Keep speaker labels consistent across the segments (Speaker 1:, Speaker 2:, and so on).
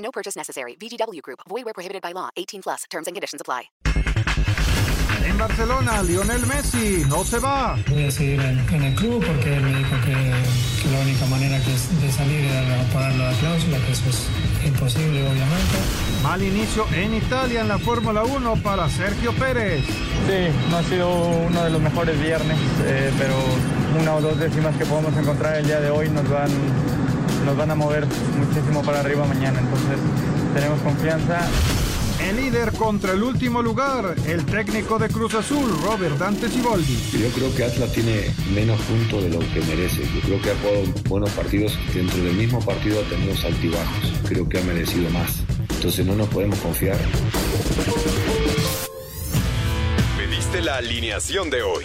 Speaker 1: No purchase necessary. VGW Group. Void where prohibited by law. 18 plus. Terms and conditions apply.
Speaker 2: En Barcelona, Lionel Messi no se va.
Speaker 3: Voy a seguir en, en el club porque él me dijo que, que la única manera que es de salir era pagar la cláusula, que eso es imposible, obviamente.
Speaker 2: Mal inicio en Italia en la Fórmula 1 para Sergio Pérez.
Speaker 4: Sí, no ha sido uno de los mejores viernes, eh, pero una o dos décimas que podemos encontrar el día de hoy nos van, nos van a mover muchísimo para arriba mañana. Entonces tenemos confianza.
Speaker 2: El líder contra el último lugar, el técnico de Cruz Azul, Robert Dante Siboldi.
Speaker 5: Yo creo que Atlas tiene menos puntos de lo que merece. Yo creo que ha jugado buenos partidos. Dentro del mismo partido ha tenido altibajos. Creo que ha merecido más. Entonces no nos podemos confiar.
Speaker 6: Pediste la alineación de hoy.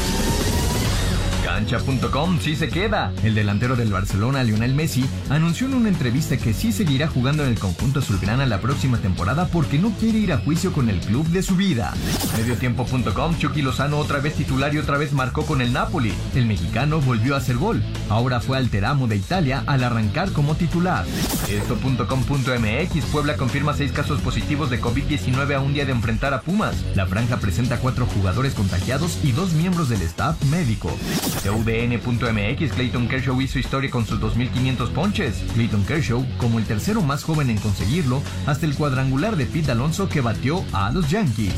Speaker 7: Cancha.com sí se queda. El delantero del Barcelona, Lionel Messi, anunció en una entrevista que sí seguirá jugando en el conjunto azulgrana la próxima temporada porque no quiere ir a juicio con el club de su vida. Mediotiempo.com, Chucky Lozano otra vez titular y otra vez marcó con el Napoli. El mexicano volvió a hacer gol. Ahora fue al Teramo de Italia al arrancar como titular. Esto.com.mx, Puebla confirma seis casos positivos de COVID-19 a un día de enfrentar a Pumas. La franja presenta cuatro jugadores contagiados y dos miembros del staff médico. UDN.mx, Clayton Kershaw hizo historia con sus 2.500 ponches. Clayton Kershaw como el tercero más joven en conseguirlo, hasta el cuadrangular de Pete Alonso que batió a los Yankees.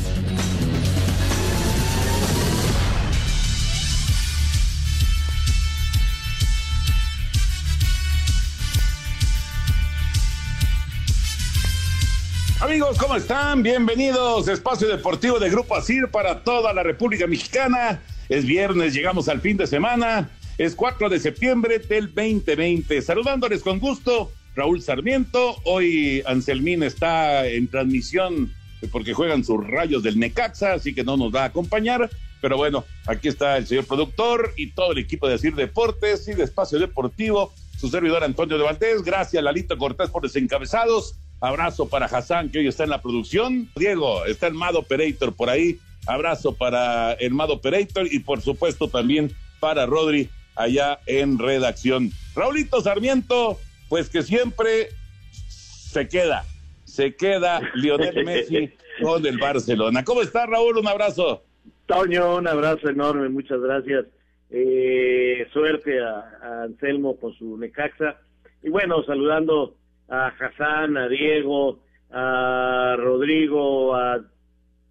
Speaker 8: Amigos, ¿cómo están? Bienvenidos. Espacio Deportivo de Grupo Asir para toda la República Mexicana. Es viernes, llegamos al fin de semana. Es 4 de septiembre del 2020. Saludándoles con gusto, Raúl Sarmiento. Hoy Anselmín está en transmisión porque juegan sus rayos del Necaxa, así que no nos va a acompañar. Pero bueno, aquí está el señor productor y todo el equipo de Asir Deportes y de Espacio Deportivo. Su servidor Antonio de Valdés. Gracias, Lalito Cortés, por los encabezados. Abrazo para Hassan, que hoy está en la producción. Diego, está el Mado Operator por ahí. Abrazo para el Mado Operator y por supuesto también para Rodri allá en redacción. Raulito Sarmiento, pues que siempre se queda, se queda Lionel Messi con el Barcelona. ¿Cómo está Raúl? Un abrazo.
Speaker 9: Toño, un abrazo enorme, muchas gracias. Eh, suerte a, a Anselmo con su Necaxa. Y bueno, saludando a Hassan, a Diego, a Rodrigo, a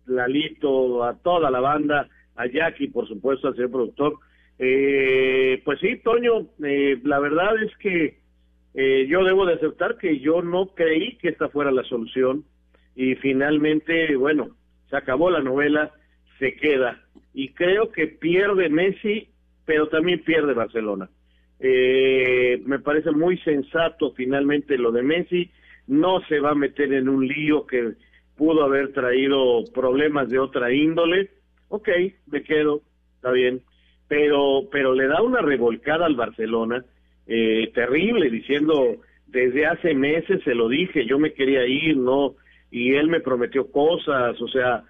Speaker 9: Lalito, a toda la banda, a Jackie, por supuesto, al señor productor. Eh, pues sí, Toño, eh, la verdad es que eh, yo debo de aceptar que yo no creí que esta fuera la solución y finalmente, bueno, se acabó la novela, se queda. Y creo que pierde Messi, pero también pierde Barcelona. Eh, me parece muy sensato finalmente lo de Messi, no se va a meter en un lío que pudo haber traído problemas de otra índole, ok, me quedo, está bien, pero, pero le da una revolcada al Barcelona eh, terrible, diciendo, desde hace meses se lo dije, yo me quería ir, no, y él me prometió cosas, o sea,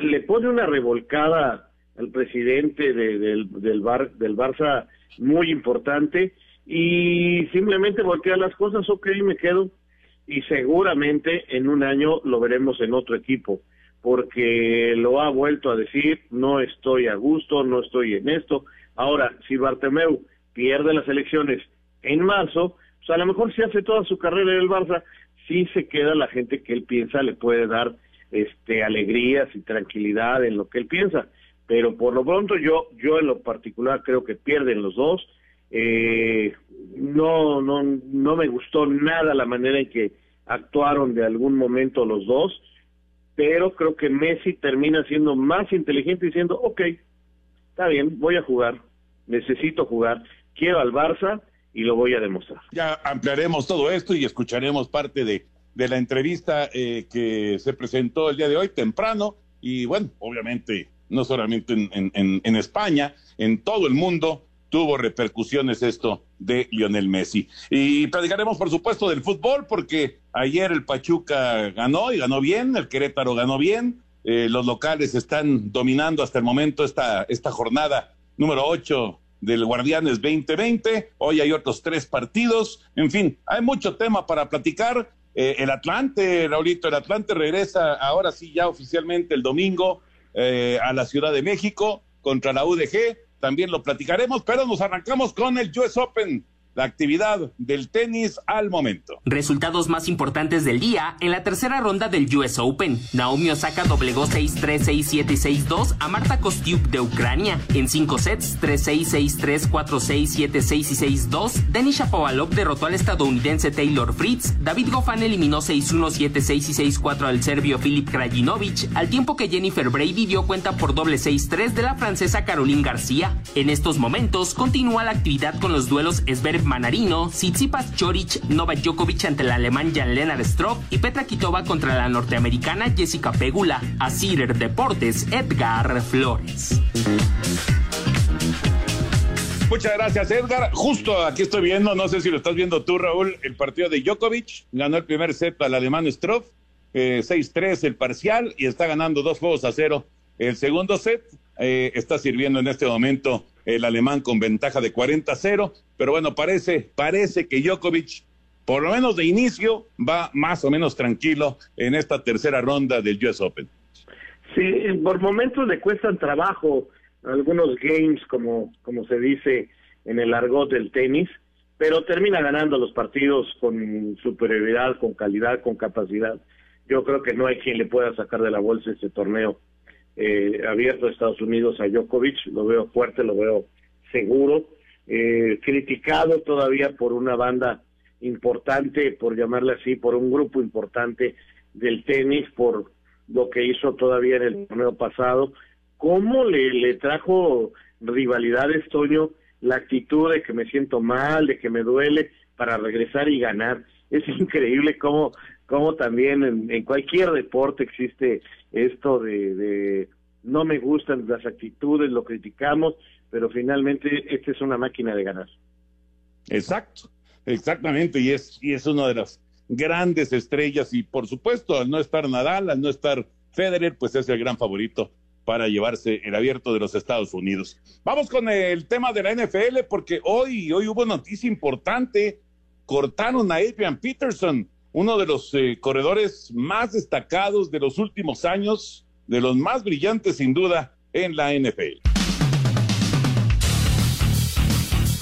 Speaker 9: le pone una revolcada al presidente de, del, del, Bar, del Barça muy importante y simplemente voltea las cosas, ok, me quedo, y seguramente en un año lo veremos en otro equipo, porque lo ha vuelto a decir, no estoy a gusto, no estoy en esto. Ahora, si Bartomeu pierde las elecciones en marzo, pues a lo mejor si hace toda su carrera en el Barça, sí se queda la gente que él piensa le puede dar este alegrías y tranquilidad en lo que él piensa. Pero por lo pronto yo, yo en lo particular creo que pierden los dos. Eh, no, no, no me gustó nada la manera en que actuaron de algún momento los dos, pero creo que Messi termina siendo más inteligente diciendo, ok, está bien, voy a jugar, necesito jugar, quiero al Barça y lo voy a demostrar.
Speaker 8: Ya ampliaremos todo esto y escucharemos parte de, de la entrevista eh, que se presentó el día de hoy temprano y bueno, obviamente no solamente en, en, en España, en todo el mundo tuvo repercusiones esto de Lionel Messi. Y platicaremos, por supuesto, del fútbol, porque ayer el Pachuca ganó y ganó bien, el Querétaro ganó bien, eh, los locales están dominando hasta el momento esta, esta jornada número 8 del Guardianes 2020. Hoy hay otros tres partidos. En fin, hay mucho tema para platicar. Eh, el Atlante, Raulito, el Atlante regresa ahora sí ya oficialmente el domingo eh, a la Ciudad de México contra la UDG también lo platicaremos, pero nos arrancamos con el US Open la actividad del tenis al momento.
Speaker 10: Resultados más importantes del día en la tercera ronda del US Open. Naomi Osaka doblegó 6-3, 6-7 y 6-2 a Marta Kostyuk de Ucrania. En 5 sets, 3-6, 6-3, 4-6, 7-6 y 6-2, Denis Shapovalov derrotó al estadounidense Taylor Fritz. David Goffin eliminó 6-1, 7-6 y 6-4 al serbio Filip Krajinovic, al tiempo que Jennifer Brady dio cuenta por doble 6-3 de la francesa Caroline García. En estos momentos continúa la actividad con los duelos Esber Manarino, Tsitsipas Chorich, Novak Djokovic ante el alemán Jan-Lennart Struff y Petra Kitova contra la norteamericana Jessica Pegula. Asir Deportes, Edgar Flores.
Speaker 8: Muchas gracias, Edgar. Justo aquí estoy viendo, no sé si lo estás viendo tú, Raúl, el partido de Djokovic. Ganó el primer set al alemán Struff, eh, 6-3 el parcial y está ganando dos juegos a cero. El segundo set eh, está sirviendo en este momento el alemán con ventaja de 40-0, pero bueno, parece, parece que Djokovic, por lo menos de inicio, va más o menos tranquilo en esta tercera ronda del US Open.
Speaker 9: Sí, por momentos le cuestan trabajo algunos games, como, como se dice en el argot del tenis, pero termina ganando los partidos con superioridad, con calidad, con capacidad. Yo creo que no hay quien le pueda sacar de la bolsa este torneo eh, abierto de Estados Unidos a Djokovic, lo veo fuerte, lo veo seguro, eh, criticado todavía por una banda importante, por llamarle así, por un grupo importante del tenis, por lo que hizo todavía en el torneo pasado. ¿Cómo le, le trajo rivalidades, Toño, la actitud de que me siento mal, de que me duele, para regresar y ganar? Es increíble cómo, cómo también en, en cualquier deporte existe esto de, de no me gustan las actitudes, lo criticamos, pero finalmente esta es una máquina de ganar.
Speaker 8: Exacto, exactamente, y es, y es una de las grandes estrellas, y por supuesto, al no estar Nadal, al no estar Federer, pues es el gran favorito para llevarse el abierto de los Estados Unidos. Vamos con el tema de la NFL, porque hoy, hoy hubo noticia importante, cortaron a Adrian Peterson, uno de los eh, corredores más destacados de los últimos años, de los más brillantes sin duda en la NFL.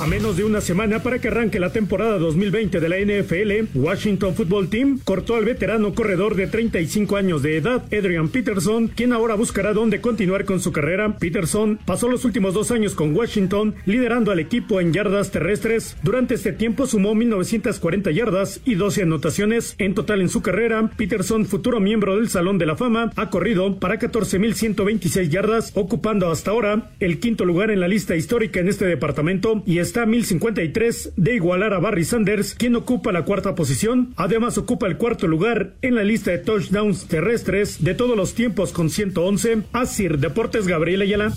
Speaker 11: A menos de una semana para que arranque la temporada 2020 de la NFL, Washington Football Team cortó al veterano corredor de 35 años de edad, Adrian Peterson, quien ahora buscará dónde continuar con su carrera. Peterson pasó los últimos dos años con Washington, liderando al equipo en yardas terrestres. Durante este tiempo sumó 1940 yardas y 12 anotaciones en total en su carrera. Peterson, futuro miembro del Salón de la Fama, ha corrido para 14.126 yardas, ocupando hasta ahora el quinto lugar en la lista histórica en este departamento y es está a 1053 de igualar a Barry Sanders, quien ocupa la cuarta posición. Además ocupa el cuarto lugar en la lista de touchdowns terrestres de todos los tiempos con 111. Asir Deportes Gabriel Ayala.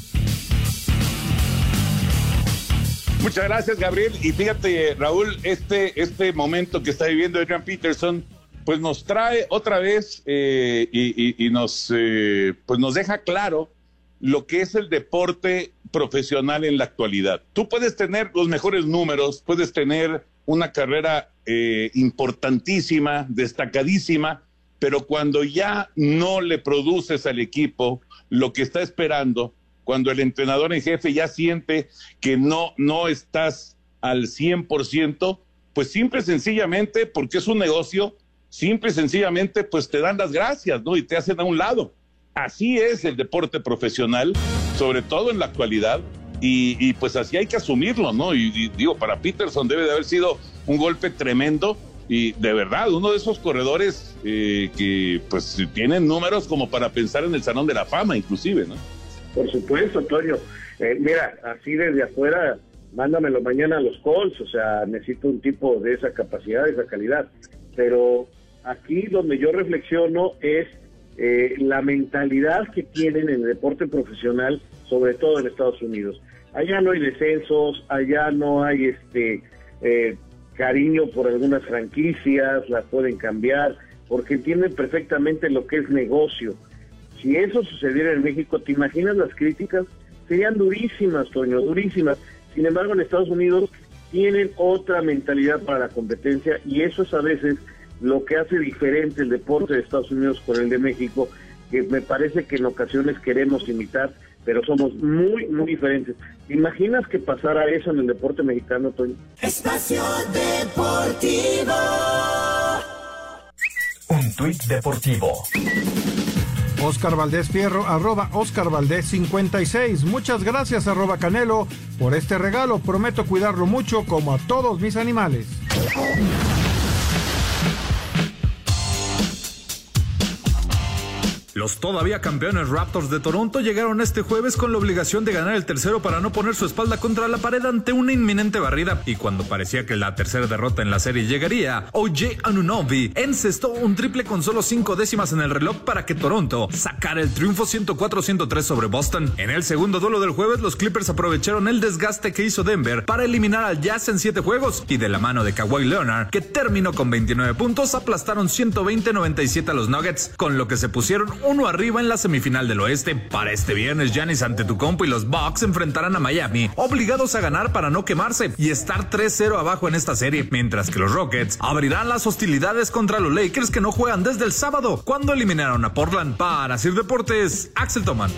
Speaker 8: Muchas gracias, Gabriel. Y fíjate, Raúl, este, este momento que está viviendo Adrian Peterson, pues nos trae otra vez eh, y, y, nos, eh, pues nos deja claro lo que es el deporte profesional en la actualidad. Tú puedes tener los mejores números, puedes tener una carrera eh, importantísima, destacadísima, pero cuando ya no le produces al equipo lo que está esperando, cuando el entrenador en jefe ya siente que no, no estás al 100%, pues simple y sencillamente, porque es un negocio, simple y sencillamente, pues te dan las gracias, ¿no? Y te hacen a un lado. Así es el deporte profesional, sobre todo en la actualidad, y, pues así hay que asumirlo, ¿no? Y, digo, para Peterson debe de haber sido un golpe tremendo, y de verdad, uno de esos corredores eh, que pues tienen números como para pensar en el Salón de la Fama, inclusive, ¿no?
Speaker 9: Por supuesto, Antonio. Eh, mira, así desde afuera, mándamelo mañana a los Colts, o sea, necesito un tipo de esa capacidad, de esa calidad. Pero aquí donde yo reflexiono es eh, la mentalidad que tienen en el deporte profesional, sobre todo en Estados Unidos. Allá no hay descensos, allá no hay este eh, cariño por algunas franquicias, las pueden cambiar, porque entienden perfectamente lo que es negocio. Si eso sucediera en México, ¿te imaginas las críticas? Serían durísimas, Toño, durísimas. Sin embargo, en Estados Unidos tienen otra mentalidad para la competencia y eso es a veces lo que hace diferente el deporte de Estados Unidos con el de México, que me parece que en ocasiones queremos imitar, pero somos muy, muy diferentes. ¿Te imaginas que pasara eso en el deporte mexicano, Toño?
Speaker 12: Espacio Deportivo.
Speaker 13: Un tuit deportivo.
Speaker 2: Oscar Valdés Fierro, arroba Oscar Valdés 56. Muchas gracias, arroba Canelo, por este regalo. Prometo cuidarlo mucho como a todos mis animales.
Speaker 14: Los todavía campeones Raptors de Toronto llegaron este jueves con la obligación de ganar el tercero para no poner su espalda contra la pared ante una inminente barrida. Y cuando parecía que la tercera derrota en la serie llegaría, OJ Anunobi encestó un triple con solo cinco décimas en el reloj para que Toronto sacara el triunfo 104-103 sobre Boston. En el segundo duelo del jueves, los Clippers aprovecharon el desgaste que hizo Denver para eliminar al Jazz en siete juegos y de la mano de Kawhi Leonard, que terminó con 29 puntos, aplastaron 120-97 a los Nuggets, con lo que se pusieron uno arriba en la semifinal del oeste. Para este viernes, Giannis Antetokounmpo y los Bucks enfrentarán a Miami, obligados a ganar para no quemarse y estar 3-0 abajo en esta serie, mientras que los Rockets abrirán las hostilidades contra los Lakers que no juegan desde el sábado, cuando eliminaron a Portland. Para Sir Deportes, Axel Toman.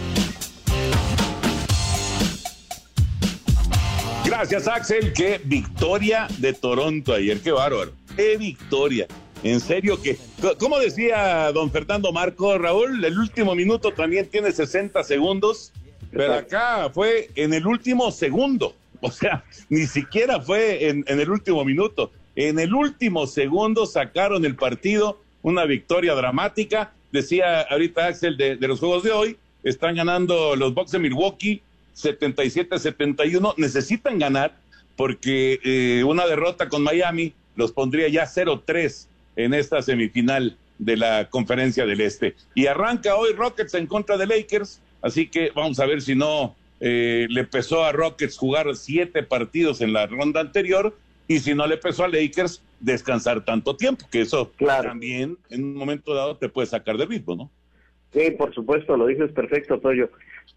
Speaker 8: Gracias, Axel. Qué victoria de Toronto ayer. Qué bárbaro. Qué victoria. En serio que, como decía don Fernando Marco, Raúl, el último minuto también tiene 60 segundos, pero acá fue en el último segundo, o sea, ni siquiera fue en, el último minuto, en el último segundo sacaron el partido, una victoria dramática, decía ahorita Axel de, los juegos de hoy, están ganando los Bucks de Milwaukee 77-71, necesitan ganar porque eh, una derrota con Miami los pondría ya 0-3 en esta semifinal de la conferencia del Este. Y arranca hoy Rockets en contra de Lakers, así que vamos a ver si no eh, le pesó a Rockets jugar siete partidos en la ronda anterior y si no le pesó a Lakers descansar tanto tiempo, que eso también en un momento dado te puede sacar de ritmo, ¿no?
Speaker 9: Sí, por supuesto, lo dices perfecto, Toyo.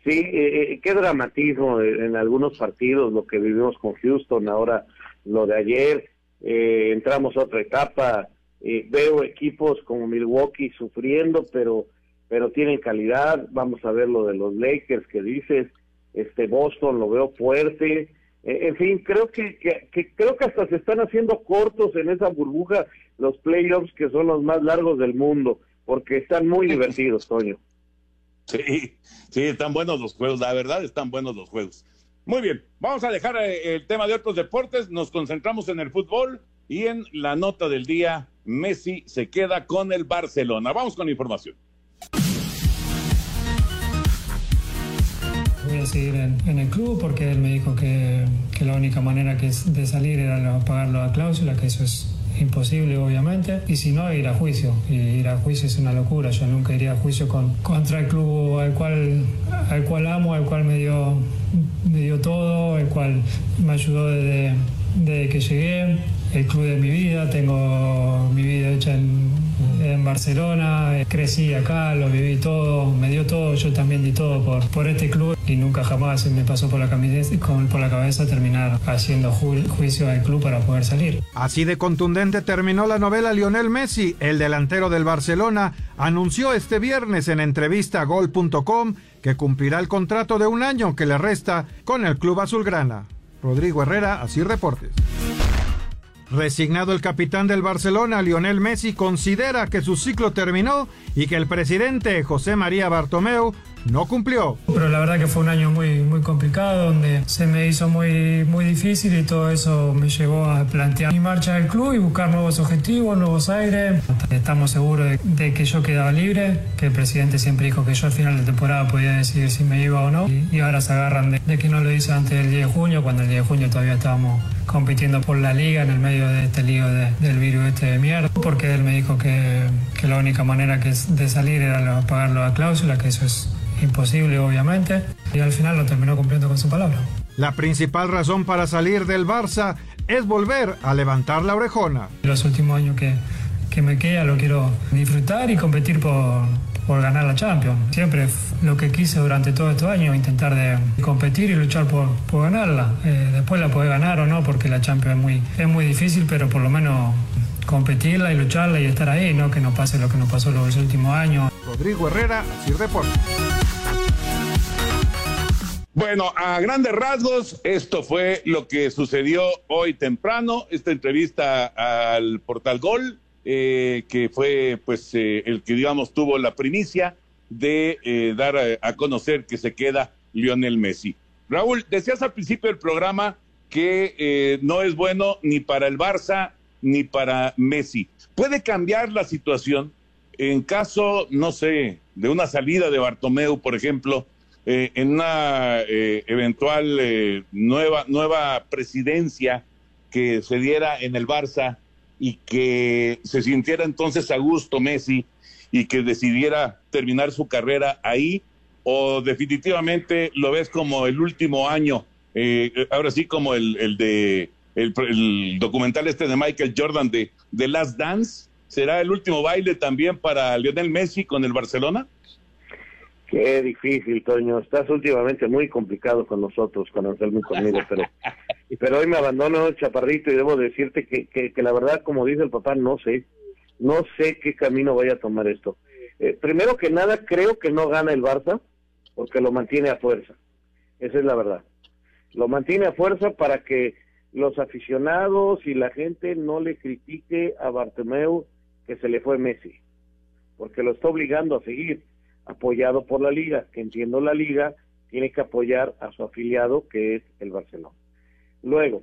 Speaker 9: Sí, eh, eh, qué dramatismo en algunos partidos, lo que vivimos con Houston, ahora lo de ayer, entramos a otra etapa, eh, veo equipos como Milwaukee sufriendo, pero pero tienen calidad. Vamos a ver lo de los Lakers que dices. Este Boston lo veo fuerte. Eh, en fin, creo que, que, creo que hasta se están haciendo cortos en esa burbuja los playoffs que son los más largos del mundo, porque están muy divertidos, Toño.
Speaker 8: Sí, sí, están buenos los juegos, la verdad están buenos los juegos. Muy bien, vamos a dejar eh, el tema de otros deportes, nos concentramos en el fútbol y en la nota del día Messi se queda con el Barcelona. Vamos con información.
Speaker 3: Voy a seguir en, el club porque él me dijo que, la única manera que de salir era pagar la cláusula, que eso es imposible obviamente, y si no, ir a juicio. Y ir a juicio es una locura, yo nunca iría a juicio con, contra el club al cual, al cual amo, al cual me dio, me dio todo, el cual me ayudó desde, desde que llegué el club de mi vida, tengo mi vida hecha en, Barcelona, crecí acá, lo viví todo, me dio todo, yo también di todo por, por este club y nunca jamás me pasó por la, la cabeza terminar haciendo juicio al club para poder salir.
Speaker 2: Así de contundente terminó la novela Lionel Messi, el delantero del Barcelona, anunció este viernes en entrevista a gol.com que cumplirá el contrato de un año que le resta con el club azulgrana. Rodrigo Herrera, así Deportes. Resignado el capitán del Barcelona, Lionel Messi, considera que su ciclo terminó y que el presidente José María Bartomeu no cumplió.
Speaker 3: Pero la verdad que fue un año muy, muy complicado, donde se me hizo muy, muy difícil y todo eso me llevó a plantear mi marcha del club y buscar nuevos objetivos, nuevos aires. Estamos seguros de, que yo quedaba libre, que el presidente siempre dijo que yo al final de temporada podía decidir si me iba o no. Y, ahora se agarran de, que no lo hice antes del 10 de junio, cuando el 10 de junio todavía estábamos compitiendo por la liga en el medio de este lío del virus este de mierda, porque él me dijo que, que la única manera que de salir era pagarlo a cláusula, que eso es imposible obviamente, y al final lo terminó cumpliendo con su palabra.
Speaker 2: La principal razón para salir del Barça es volver a levantar la orejona.
Speaker 3: Los últimos años que, que me queda lo quiero disfrutar y competir por, por ganar la Champions. Siempre lo que quise durante todos estos años, intentar de competir y luchar por, por ganarla. Eh, después la puede ganar o no, porque la Champions es muy, es muy difícil, pero por lo menos competirla y lucharla y estar ahí, ¿no? Que no pase lo que nos pasó los últimos años.
Speaker 2: Rodrigo Herrera, Sir Deportes.
Speaker 8: Bueno, a grandes rasgos, esto fue lo que sucedió hoy temprano, esta entrevista al Portal Gol eh, que fue pues eh, el que digamos tuvo la primicia de eh, dar a, conocer que se queda Lionel Messi. Raúl, decías al principio del programa que no es bueno ni para el Barça ni para Messi. ¿Puede cambiar la situación en caso, no sé, de una salida de Bartomeu, por ejemplo, en una eventual nueva, nueva presidencia que se diera en el Barça? Y que se sintiera entonces a gusto Messi y que decidiera terminar su carrera ahí o definitivamente lo ves como el último año, eh, ahora sí como el, el de el, documental este de Michael Jordan de, de Last Dance, ¿será el último baile también para Lionel Messi con el Barcelona?
Speaker 9: Qué difícil, Toño. Estás últimamente muy complicado con nosotros, con Anselmo y conmigo, pero, pero hoy me abandono el chaparrito y debo decirte que, que, la verdad, como dice el papá, no sé. No sé qué camino vaya a tomar esto. Eh, primero que nada, creo que no gana el Barça porque lo mantiene a fuerza. Esa es la verdad. Lo mantiene a fuerza para que los aficionados y la gente no le critique a Bartomeu que se le fue Messi, porque lo está obligando a seguir apoyado por la liga, que entiendo la liga tiene que apoyar a su afiliado que es el Barcelona. Luego,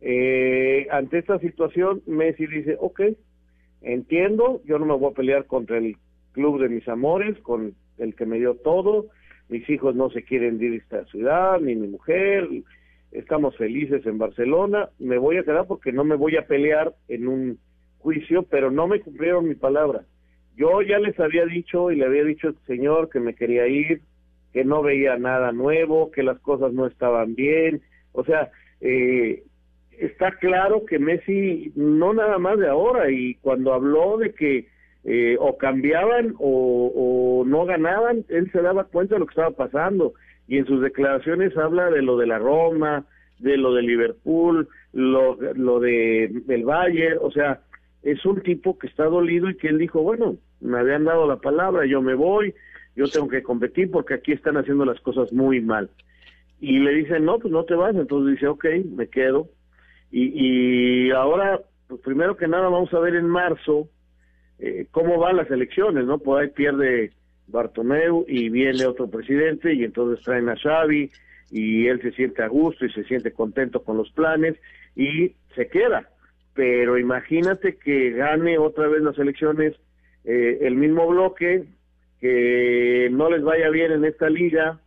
Speaker 9: eh, ante esta situación, Messi dice, ok, entiendo, yo no me voy a pelear contra el club de mis amores, con el que me dio todo, mis hijos no se quieren ir a esta ciudad, ni mi mujer, estamos felices en Barcelona, me voy a quedar porque no me voy a pelear en un juicio, pero no me cumplieron mi palabra. Yo ya les había dicho y le había dicho al señor que me quería ir, que no veía nada nuevo, que las cosas no estaban bien. O sea, eh, está claro que Messi no nada más de ahora y cuando habló de que eh, o cambiaban o, no ganaban, él se daba cuenta de lo que estaba pasando y en sus declaraciones habla de lo de la Roma, de lo de Liverpool, lo, lo de del Bayern, o sea, es un tipo que está dolido y que él dijo, bueno, me habían dado la palabra, yo me voy, yo tengo que competir porque aquí están haciendo las cosas muy mal. Y le dicen, no, pues no te vas, entonces dice, ok, me quedo. Y, y ahora, pues primero que nada, vamos a ver en marzo eh, cómo van las elecciones, ¿no? Pues ahí pierde Bartomeu y viene otro presidente y entonces traen a Xavi y él se siente a gusto y se siente contento con los planes y se queda. Pero imagínate que gane otra vez las elecciones eh, el mismo bloque, que no les vaya bien en esta liga,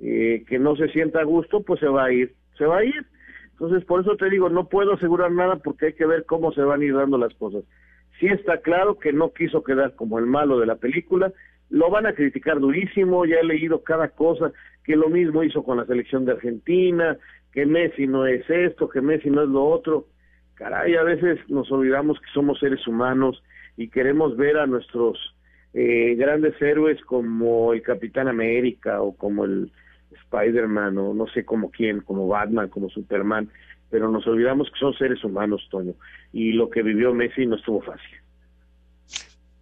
Speaker 9: eh, que no se sienta a gusto, pues se va a ir, se va a ir. Entonces, por eso te digo, no puedo asegurar nada porque hay que ver cómo se van a ir dando las cosas. Sí está claro que no quiso quedar como el malo de la película, lo van a criticar durísimo, ya he leído cada cosa, que lo mismo hizo con la selección de Argentina, que Messi no es esto, que Messi no es lo otro. Caray, a veces nos olvidamos que somos seres humanos y queremos ver a nuestros eh, grandes héroes como el Capitán América o como el Spider-Man o no sé como quién, como Batman, como Superman, pero nos olvidamos que son seres humanos, Toño, y lo que vivió Messi no estuvo fácil.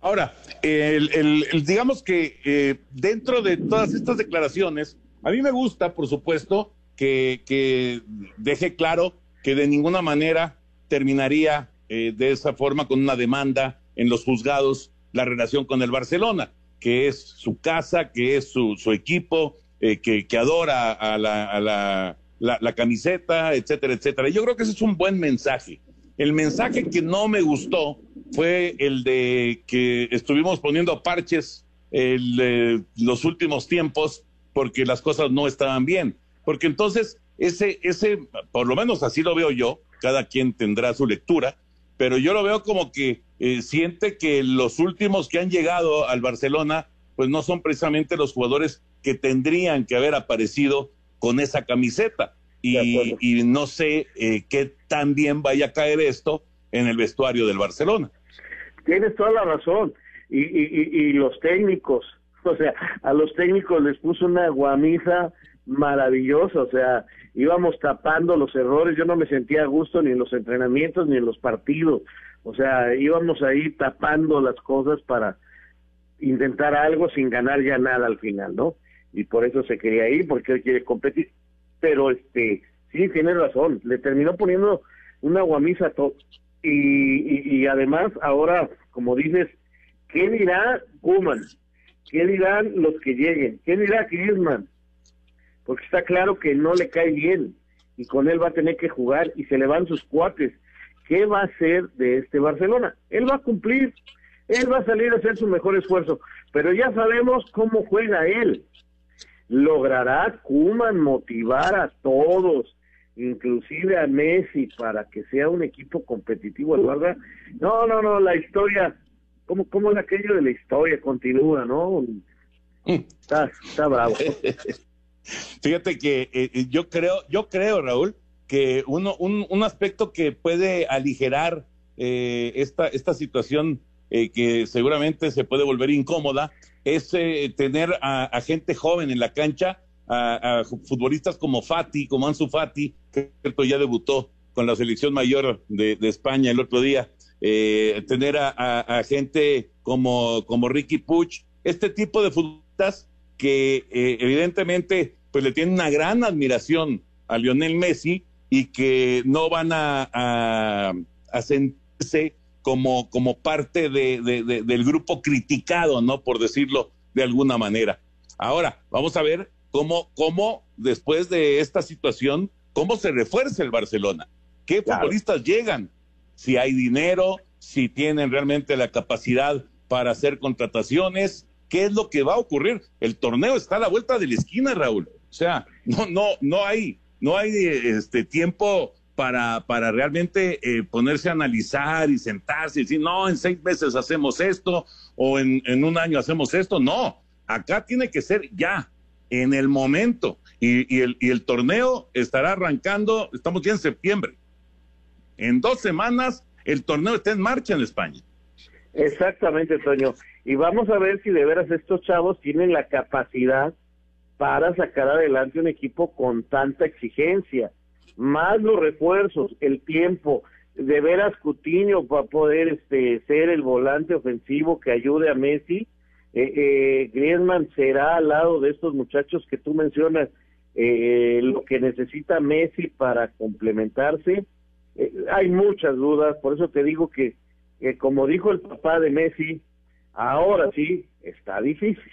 Speaker 8: Ahora, el, el, digamos que eh, dentro de todas estas declaraciones, a mí me gusta, por supuesto, que, que deje claro que de ninguna manera terminaría eh, de esa forma con una demanda en los juzgados la relación con el Barcelona, que es su casa, que es su, su equipo, eh, que, que, adora a, la, a la, la, camiseta, etcétera, etcétera. Yo creo que ese es un buen mensaje. El mensaje que no me gustó fue el de que estuvimos poniendo parches los últimos tiempos porque las cosas no estaban bien. Porque entonces, ese, ese, por lo menos así lo veo yo, cada quien tendrá su lectura, pero yo lo veo como que eh, siente que los últimos que han llegado al Barcelona, pues no son precisamente los jugadores que tendrían que haber aparecido con esa camiseta. Y, y no sé eh, qué tan bien vaya a caer esto en el vestuario del Barcelona.
Speaker 9: Tienes toda la razón. Y, y, y, los técnicos, o sea, a los técnicos les puso una guamisa maravillosa, o sea, íbamos tapando los errores, yo no me sentía a gusto ni en los entrenamientos ni en los partidos, o sea, íbamos ahí tapando las cosas para intentar algo sin ganar ya nada al final, ¿no? Y por eso se quería ir, porque él quiere competir, pero este, sí, tiene razón, le terminó poniendo una guamisa y, y, y además ahora, como dices, ¿qué dirá Kuman? ¿Qué dirán los que lleguen? ¿Qué dirá Griezmann? Porque está claro que no le cae bien y con él va a tener que jugar y se le van sus cuates. ¿Qué va a hacer de este Barcelona? Él va a cumplir, él va a salir a hacer su mejor esfuerzo, pero ya sabemos cómo juega él. ¿Logrará Kuman motivar a todos, inclusive a Messi, para que sea un equipo competitivo, Eduardo? No, no, no, la historia ¿Cómo, cómo es aquello de la historia? Continúa, ¿no? Está, está bravo.
Speaker 8: Fíjate que eh, yo creo, yo creo, Raúl, que uno, un, un aspecto que puede aligerar eh, esta, esta situación eh, que seguramente se puede volver incómoda es eh, tener a, gente joven en la cancha, a, futbolistas como Fati, como Ansu Fati, que ya debutó con la selección mayor de, España el otro día, eh, tener a, gente como, como Ricky Puch, este tipo de futbolistas que eh, evidentemente pues le tienen una gran admiración a Lionel Messi y que no van a, a, a sentirse como, como parte de, de, de, del grupo criticado, ¿no? Por decirlo de alguna manera. Ahora, vamos a ver cómo, cómo después de esta situación, cómo se refuerza el Barcelona. ¿Qué claro. futbolistas llegan? si hay dinero, si tienen realmente la capacidad para hacer contrataciones, qué es lo que va a ocurrir. El torneo está a la vuelta de la esquina, Raúl. O sea, no, no, no hay, no hay este tiempo para, para realmente eh, ponerse a analizar y sentarse y decir, no, en seis meses hacemos esto o en, en un año hacemos esto. No, acá tiene que ser ya, en el momento. Y, y, el, y el torneo estará arrancando, estamos ya en septiembre en dos semanas el torneo está en marcha en España.
Speaker 9: Exactamente, Toño. Y vamos a ver si de veras estos chavos tienen la capacidad para sacar adelante un equipo con tanta exigencia. Más los refuerzos, el tiempo, de veras Cutiño va a poder este, ser el volante ofensivo que ayude a Messi. Eh, eh, Griezmann será al lado de estos muchachos que tú mencionas eh, lo que necesita Messi para complementarse eh, hay muchas dudas, por eso te digo que, que, como dijo el papá de Messi, ahora sí está difícil.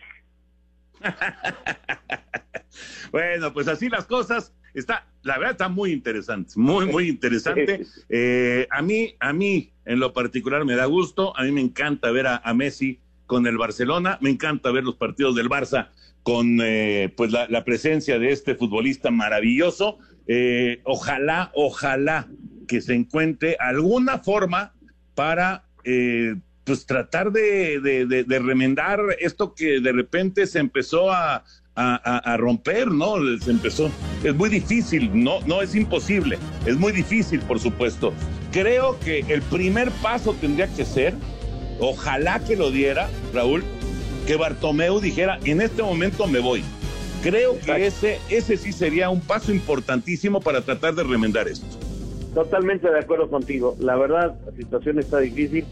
Speaker 8: bueno, pues así las cosas. Está, la verdad está muy interesante, muy, muy interesante. Eh, a mí, a mí en lo particular me da gusto, a mí me encanta ver a, a Messi con el Barcelona, me encanta ver los partidos del Barça con eh, pues la, la, presencia de este futbolista maravilloso. Eh, ojalá, ojalá que se encuentre alguna forma para eh, pues tratar de, de, de, de, remendar esto que de repente se empezó a, a, a, romper, ¿no? Se empezó. Es muy difícil, no, no es imposible, es muy difícil, por supuesto. Creo que el primer paso tendría que ser, ojalá que lo diera, Raúl, que Bartomeu dijera, en este momento me voy. Creo Exacto. que ese, ese sí sería un paso importantísimo para tratar de remendar esto.
Speaker 9: Totalmente de acuerdo contigo. La verdad, la situación está difícil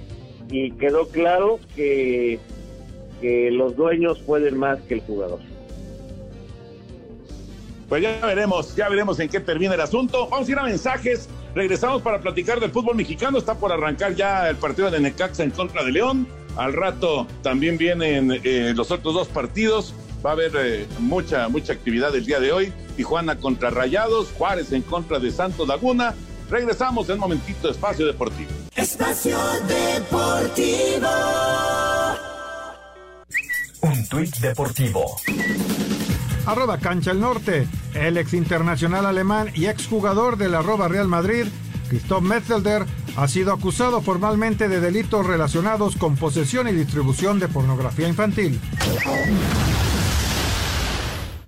Speaker 9: y quedó claro que, que los dueños pueden más que el jugador.
Speaker 8: Pues ya veremos, ya veremos en qué termina el asunto. Vamos a ir a mensajes. Regresamos para platicar del fútbol mexicano. Está por arrancar ya el partido de Necaxa en contra de León. Al rato también vienen eh, los otros dos partidos. Va a haber eh, mucha, mucha actividad el día de hoy. Tijuana contra Rayados, Juárez en contra de Santos Laguna. Regresamos en un momentito, Espacio Deportivo.
Speaker 12: Espacio Deportivo.
Speaker 13: Un tuit deportivo.
Speaker 2: Arroba Cancha el Norte. El ex internacional alemán y exjugador del arroba Real Madrid, Christoph Metzelder, ha sido acusado formalmente de delitos relacionados con posesión y distribución de pornografía infantil.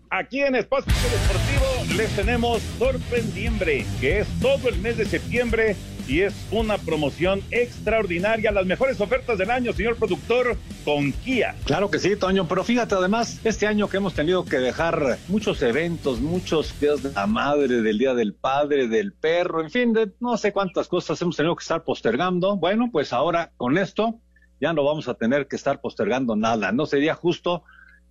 Speaker 8: Aquí en Espacio Deportivo les tenemos Sorprendiembre, que es todo el mes de septiembre y es una promoción extraordinaria. Las mejores ofertas del año, señor productor, con Kia.
Speaker 15: Claro que sí, Toño, pero fíjate además, este año que hemos tenido que dejar muchos eventos, muchos días de la madre, del Día del Padre, del perro, en fin, de no sé cuántas cosas hemos tenido que estar postergando. Bueno, pues ahora con esto ya no vamos a tener que estar postergando nada. No sería justo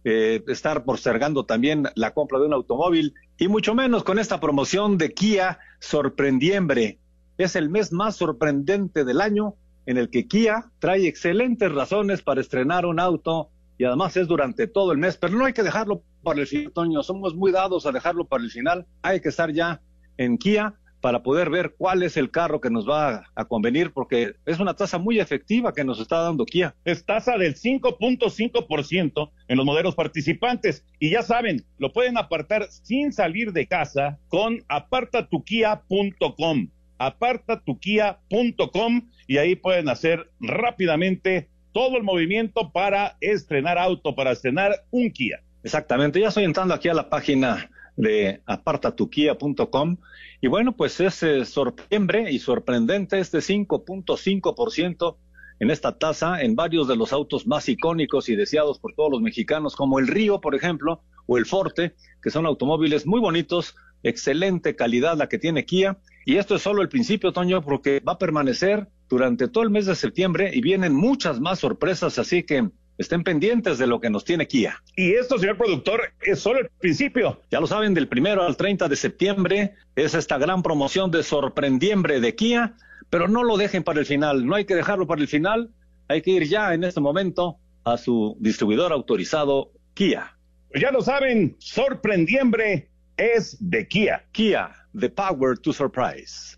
Speaker 15: eh, estar postergando también la compra de un automóvil y mucho menos con esta promoción de Kia Sorprendiembre. Es el mes más sorprendente del año en el que Kia trae excelentes razones para estrenar un auto y además es durante todo el mes, pero no hay que dejarlo para el final, Toño. Somos muy dados a dejarlo para el final. Hay que estar ya en Kia para poder ver cuál es el carro que nos va a convenir, porque es una tasa muy efectiva que nos está dando Kia.
Speaker 8: Es tasa del 5.5% en los modelos participantes. Y ya saben, lo pueden apartar sin salir de casa con apartatukia.com. Apartatukia.com y ahí pueden hacer rápidamente todo el movimiento para estrenar auto, para estrenar un Kia.
Speaker 15: Exactamente, ya estoy entrando aquí a la página de apartatukia.com y bueno, pues es eh, sorprendente y sorprendente este 5.5% en esta tasa en varios de los autos más icónicos y deseados por todos los mexicanos, como el Río, por ejemplo, o el Forte, que son automóviles muy bonitos, excelente calidad la que tiene Kia. Y esto es solo el principio, Toño, porque va a permanecer durante todo el mes de septiembre y vienen muchas más sorpresas, así que estén pendientes de lo que nos tiene Kia.
Speaker 8: Y esto, señor productor, es solo el principio.
Speaker 15: Ya lo saben, del primero al 30 de septiembre es esta gran promoción de sorprendiembre de Kia, pero no lo dejen para el final, no hay que dejarlo para el final, hay que ir ya en este momento a su distribuidor autorizado Kia.
Speaker 8: Pues ya lo saben, sorprendiembre es de Kia.
Speaker 15: Kia, the power to surprise.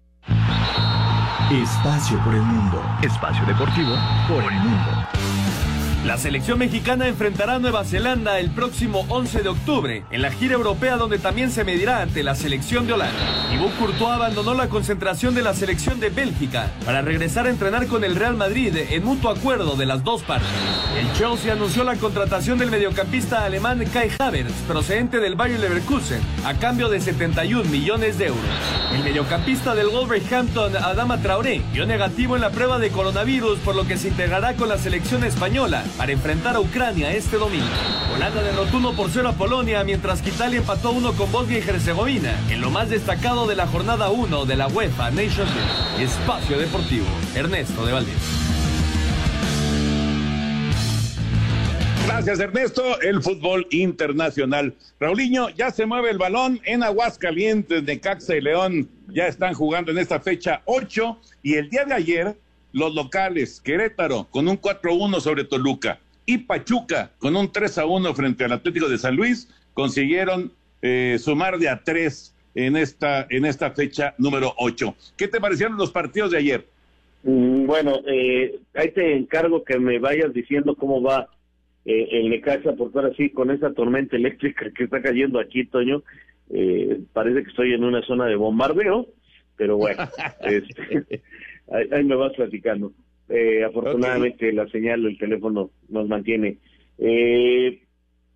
Speaker 16: Espacio por el mundo. Espacio deportivo por el mundo.
Speaker 17: La selección mexicana enfrentará a Nueva Zelanda el próximo 11 de octubre en la gira europea donde también se medirá ante la selección de Holanda. Thibaut Courtois abandonó la concentración de la selección de Bélgica para regresar a entrenar con el Real Madrid en mutuo acuerdo de las dos partes. El Chelsea anunció la contratación del mediocampista alemán Kai Havertz, procedente del Bayer Leverkusen, a cambio de 71 millones de euros. El mediocampista del Wolverhampton, Adama Traoré, dio negativo en la prueba de coronavirus, por lo que se integrará con la selección española para enfrentar a Ucrania este domingo. Holanda derrotó 1 por 0 a Polonia, mientras que Italia empató 1 con Bosnia y Herzegovina, en lo más destacado de la jornada 1 de la UEFA Nations League. Espacio Deportivo, Ernesto de Valdés.
Speaker 8: Gracias, Ernesto. El fútbol internacional. Raulinho, ya se mueve el balón en Aguascalientes, de Caxa y León. Ya están jugando en esta fecha 8 y el día de ayer los locales, Querétaro con un 4-1 sobre Toluca y Pachuca con un 3-1 frente al Atlético de San Luis, consiguieron eh, sumar de a 3 en esta, en esta fecha número 8. ¿Qué te parecieron los partidos de ayer?
Speaker 9: Mm, Bueno, eh, ahí te encargo que me vayas diciendo cómo va eh, el Necaxa, porque ahora sí, con esa tormenta eléctrica que está cayendo aquí, Toño, eh, parece que estoy en una zona de bombardeo, pero bueno, este, ahí, ahí me vas platicando. Eh, afortunadamente la señal del teléfono nos mantiene. Eh,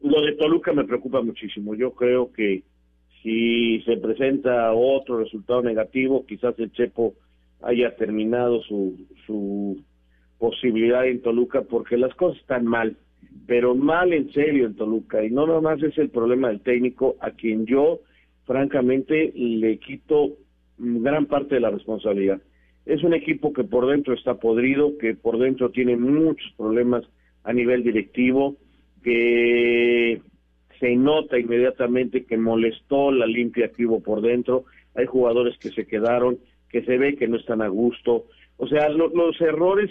Speaker 9: lo de Toluca me preocupa muchísimo. Yo creo que si se presenta otro resultado negativo, quizás el Chepo haya terminado su, su posibilidad en Toluca porque las cosas están mal, pero mal en serio en Toluca. Y no nada más es el problema del técnico, a quien yo francamente le quito gran parte de la responsabilidad. Es un equipo que por dentro está podrido, que por dentro tiene muchos problemas a nivel directivo, que se nota inmediatamente que molestó la limpia que hubo por dentro, hay jugadores que se quedaron, que se ve que no están a gusto, o sea, los errores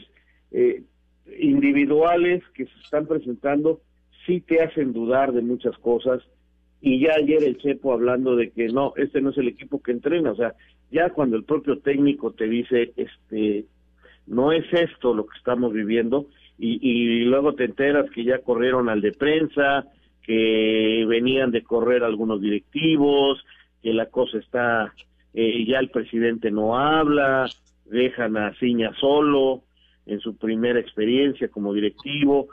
Speaker 9: eh, individuales que se están presentando sí te hacen dudar de muchas cosas, y ya ayer el Chepo hablando de que no, este no es el equipo que entrena, o sea, ya cuando el propio técnico te dice, este, no es esto lo que estamos viviendo, y, y luego te enteras que ya corrieron al de prensa, que venían de correr algunos directivos, que la cosa está, eh, ya el presidente no habla, dejan a Ciña solo en su primera experiencia como directivo,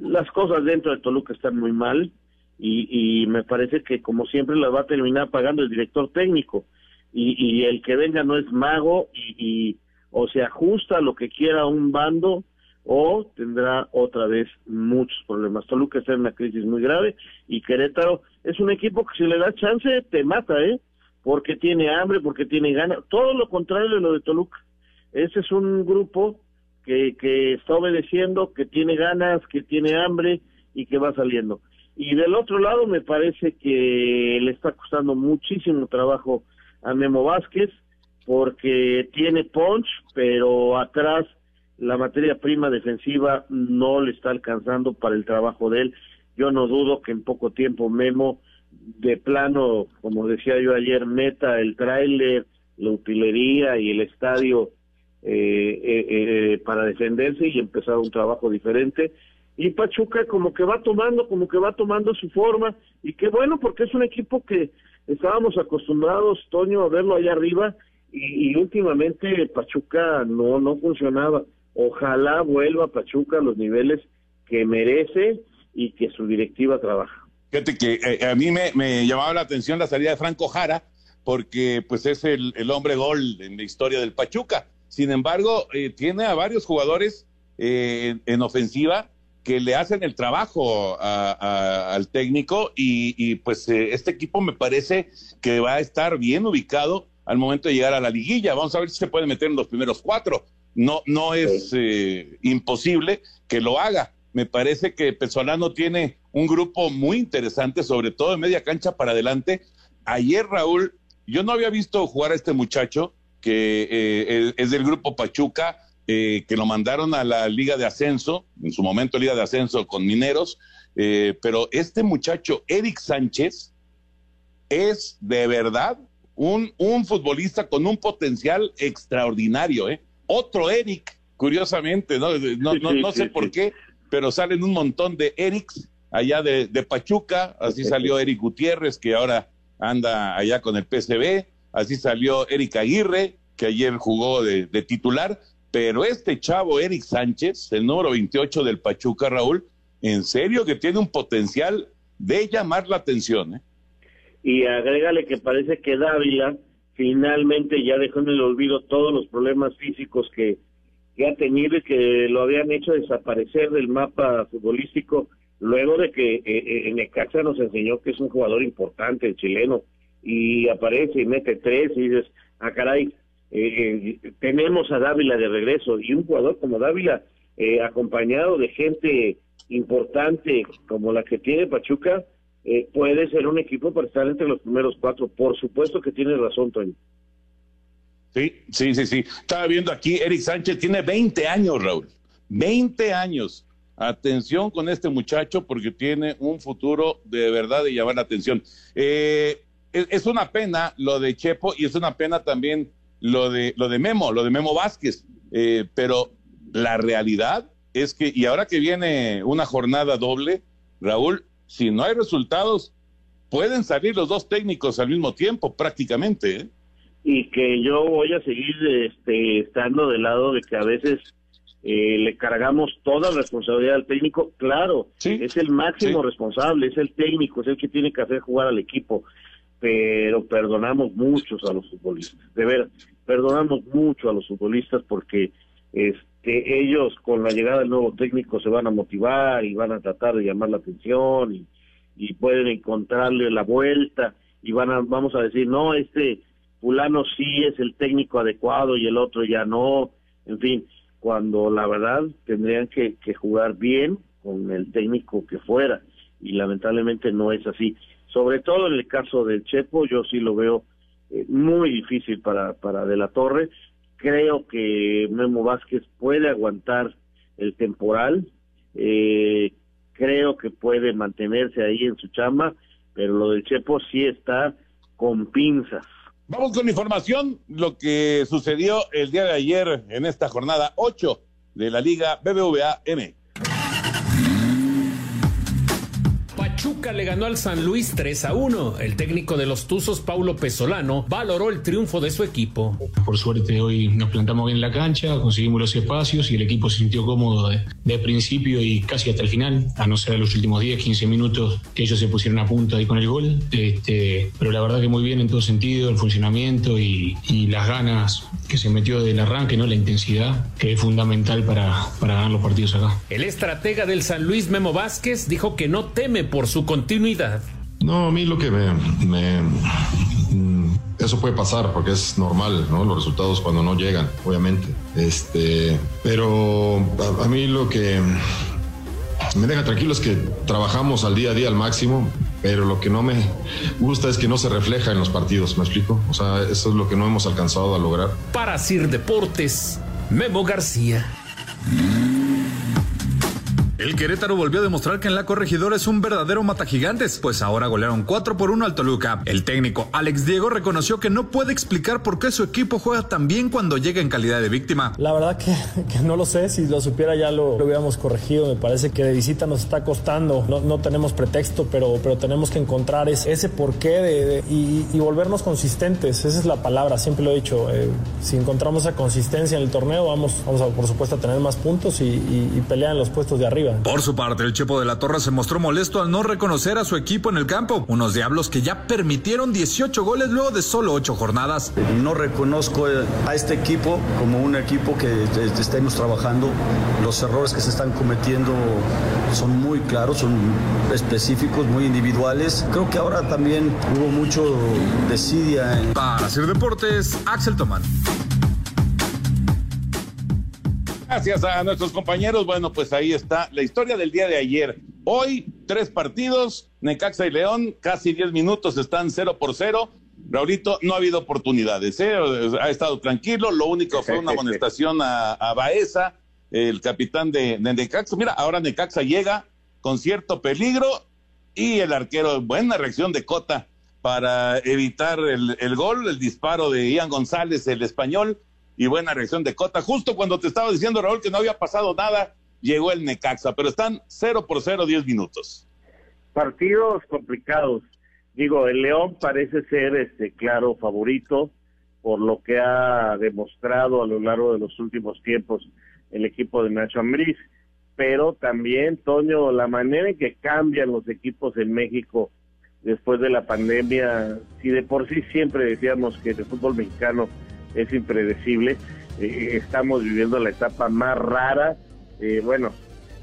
Speaker 9: las cosas dentro de Toluca están muy mal, y, me parece que como siempre la va a terminar pagando el director técnico y, el que venga no es mago y, o se ajusta a lo que quiera un bando o tendrá otra vez muchos problemas. Toluca está en una crisis muy grave y Querétaro es un equipo que si le da chance te mata, ¿eh? Porque tiene hambre, porque tiene ganas, todo lo contrario de lo de Toluca. Ese es un grupo que, que está obedeciendo, que tiene ganas, que tiene hambre y que va saliendo. Y del otro lado me parece que le está costando muchísimo trabajo a Memo Vázquez porque tiene punch, pero atrás la materia prima defensiva no le está alcanzando para el trabajo de él. Yo no dudo que en poco tiempo Memo de plano, como decía yo ayer, meta el tráiler, la utilería y el estadio eh, eh, eh, para defenderse y empezar un trabajo diferente y Pachuca como que va tomando, como que va tomando su forma, y qué bueno porque es un equipo que estábamos acostumbrados, Toño, a verlo allá arriba, y, últimamente Pachuca no, no funcionaba. Ojalá vuelva Pachuca a los niveles que merece y que su directiva trabaja.
Speaker 8: Fíjate que eh, a mí me, me, llamaba la atención la salida de Franco Jara, porque pues es el, el hombre gol en la historia del Pachuca. Sin embargo, eh, tiene a varios jugadores eh, en ofensiva que le hacen el trabajo al técnico y, pues eh, este equipo me parece que va a estar bien ubicado al momento de llegar a la liguilla. Vamos a ver si se puede meter en los primeros cuatro. No, no es eh, imposible que lo haga. Me parece que Pesolano tiene un grupo muy interesante, sobre todo en media cancha para adelante. Ayer, Raúl, yo no había visto jugar a este muchacho que eh, es del grupo Pachuca, eh, que lo mandaron a la Liga de Ascenso, en su momento Liga de Ascenso con Mineros, eh, pero este muchacho, Eric Sánchez, es de verdad un, un futbolista con un potencial extraordinario, ¿eh? Otro Eric, curiosamente, no, no, no, sé por qué, pero salen un montón de Erics allá de, Pachuca, así salió Eric Gutiérrez, que ahora anda allá con el PCB, así salió Eric Aguirre, que ayer jugó de, de titular, pero este chavo, Eric Sánchez, el número 28 del Pachuca, Raúl, en serio que tiene un potencial de llamar la atención. ¿eh?
Speaker 9: Y agrégale que parece que Dávila finalmente ya dejó en el olvido todos los problemas físicos que, ha tenido y que lo habían hecho desaparecer del mapa futbolístico luego de que eh, en Necaxa nos enseñó que es un jugador importante, el chileno, y aparece y mete tres y dices, ah caray, eh, eh, tenemos a Dávila de regreso y un jugador como Dávila eh, acompañado de gente importante como la que tiene Pachuca eh, puede ser un equipo para estar entre los primeros cuatro. Por supuesto que tiene razón, Tony.
Speaker 8: Sí, sí, sí, sí. Estaba viendo aquí, Eric Sánchez tiene 20 años, Raúl. 20 años. Atención con este muchacho porque tiene un futuro de verdad de llamar la atención. es, es una pena lo de Chepo y es una pena también lo de, lo de Memo, lo de Memo Vázquez, eh, pero la realidad es que, y ahora que viene una jornada doble, Raúl, si no hay resultados, pueden salir los dos técnicos al mismo tiempo, prácticamente. ¿eh?
Speaker 9: Y que yo voy a seguir este, estando del lado de que a veces eh, le cargamos toda la responsabilidad al técnico. Claro, es el máximo responsable, es el técnico, es el que tiene que hacer jugar al equipo pero perdonamos muchos a los futbolistas, de veras, perdonamos mucho a los futbolistas porque este ellos con la llegada del nuevo técnico se van a motivar y van a tratar de llamar la atención y, pueden encontrarle la vuelta y van a vamos a decir no este fulano sí es el técnico adecuado y el otro ya no en fin cuando la verdad tendrían que, que jugar bien con el técnico que fuera y lamentablemente no es así. Sobre todo en el caso del Chepo, yo sí lo veo eh, muy difícil para, para De la Torre. Creo que Memo Vázquez puede aguantar el temporal, eh, creo que puede mantenerse ahí en su chamba, pero lo del Chepo sí está con pinzas.
Speaker 8: Vamos con información, lo que sucedió el día de ayer en esta jornada 8 de la Liga BBVA M.
Speaker 18: Pachuca le ganó al San Luis 3 a 1. El técnico de los Tuzos, Paulo Pesolano, valoró el triunfo de su equipo.
Speaker 19: Por suerte hoy nos plantamos bien en la cancha, conseguimos los espacios y el equipo se sintió cómodo de, de principio y casi hasta el final, a no ser los últimos 10, 15 minutos que ellos se pusieron a punto ahí con el gol. Este, pero la verdad que muy bien en todo sentido, el funcionamiento y, y las ganas que se metió del arranque, no la intensidad, que es fundamental para, para ganar los partidos acá.
Speaker 18: El estratega del San Luis, Memo Vázquez, dijo que no teme por su continuidad.
Speaker 20: No, a mí lo que me, me, mm, eso puede pasar porque es normal, ¿no? Los resultados cuando no llegan, obviamente. Este, pero a, a mí lo que me deja tranquilo es que trabajamos al día a día al máximo, pero lo que no me gusta es que no se refleja en los partidos, ¿me explico? O sea, eso es lo que no hemos alcanzado a lograr.
Speaker 18: Para Sir Deportes, Memo García.
Speaker 14: El Querétaro volvió a demostrar que en la corregidora es un verdadero matagigantes, pues ahora golearon 4 por 1 al Toluca. El técnico Alex Diego reconoció que no puede explicar por qué su equipo juega tan bien cuando llega en calidad de víctima.
Speaker 21: La verdad que, no lo sé, si lo supiera ya lo, hubiéramos corregido. Me parece que de visita nos está costando, no, tenemos pretexto, pero, pero tenemos que encontrar ese, porqué y, volvernos consistentes. Esa es la palabra, siempre lo he dicho. Eh, si encontramos esa consistencia en el torneo, vamos, a, por supuesto a tener más puntos y pelear en los puestos de arriba.
Speaker 14: Por su parte, el Chepo de la Torre se mostró molesto al no reconocer a su equipo en el campo. Unos diablos que ya permitieron 18 goles luego de solo 8 jornadas.
Speaker 22: No reconozco a este equipo como un equipo que estemos trabajando. Los errores que se están cometiendo son muy claros, son específicos, muy individuales. Creo que ahora también hubo mucho desidia. En...
Speaker 14: Para hacer deportes, Axel Tomán.
Speaker 8: Gracias a nuestros compañeros. Bueno, pues ahí está la historia del día de ayer. Hoy, tres partidos, Necaxa y León, casi diez minutos, están cero por cero. Raulito, no ha habido oportunidades, ¿eh? ha estado tranquilo. Lo único fue una amonestación a, a Baeza, el capitán de, de Necaxa. Mira, ahora Necaxa llega con cierto peligro y el arquero, buena reacción de Cota para evitar el, el gol, el disparo de Ian González, el español y buena reacción de Cota. Justo cuando te estaba diciendo, Raúl, que no había pasado nada, llegó el Necaxa, pero están 0 por 0, 10 minutos.
Speaker 9: Partidos complicados. Digo, el León parece ser este claro favorito por lo que ha demostrado a lo largo de los últimos tiempos el equipo de Nacho Ambriz, pero también, Toño, la manera en que cambian los equipos en México después de la pandemia, si de por sí siempre decíamos que el fútbol mexicano es impredecible. Eh, estamos viviendo la etapa más rara. Eh, bueno,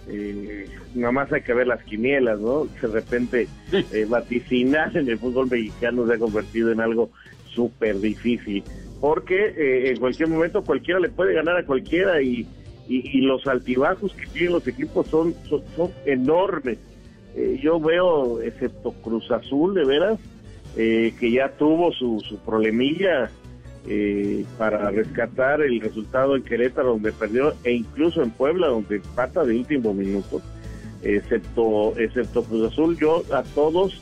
Speaker 9: eh, nada más hay que ver las quinielas, ¿no? De repente eh, vaticinar en el fútbol mexicano se ha convertido en algo súper difícil. Porque en cualquier momento cualquiera le puede ganar a cualquiera y, y, y los altibajos que tienen los equipos son, son, son enormes. yo veo, excepto Cruz Azul, de veras, que ya tuvo su, su problemilla eh, para rescatar el resultado en Querétaro donde perdió e incluso en Puebla donde empata de último minuto excepto excepto Cruz Azul yo a todos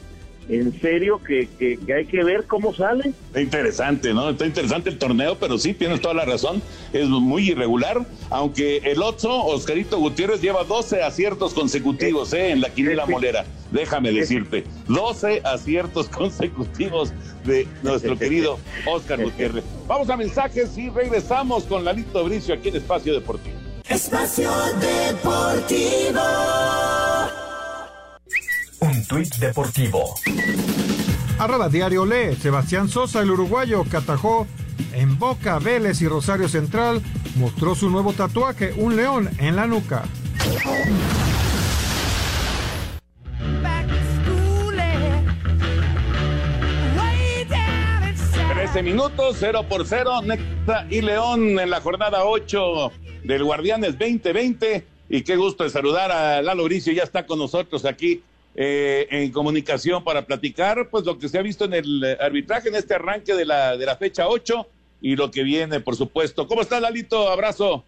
Speaker 9: en serio que, que, que, hay que ver cómo sale.
Speaker 8: Está interesante, ¿no? Está interesante el torneo, pero sí, tienes toda la razón, es muy irregular, aunque el Otso, Oscarito Gutiérrez, lleva 12 aciertos consecutivos ¿eh? en la quiniela molera, déjame decirte, 12 aciertos consecutivos de nuestro querido Oscar Gutiérrez. Vamos a mensajes y regresamos con Lalito Bricio aquí en Espacio Deportivo.
Speaker 12: Espacio Deportivo.
Speaker 13: Un tuit deportivo.
Speaker 2: Arroba Diario Lee, Sebastián Sosa, el uruguayo que atajó en Boca, Vélez y Rosario Central, mostró su nuevo tatuaje, un león en la nuca.
Speaker 8: Trece minutos, 0 por 0, Nexa y León en la jornada 8 del Guardianes 2020. Y qué gusto de saludar a Lalo Bricio, ya está con nosotros aquí eh, en comunicación para platicar pues lo que se ha visto en el arbitraje en este arranque de la, de la fecha 8 y lo que viene, por supuesto. ¿Cómo estás, Lalito? Abrazo.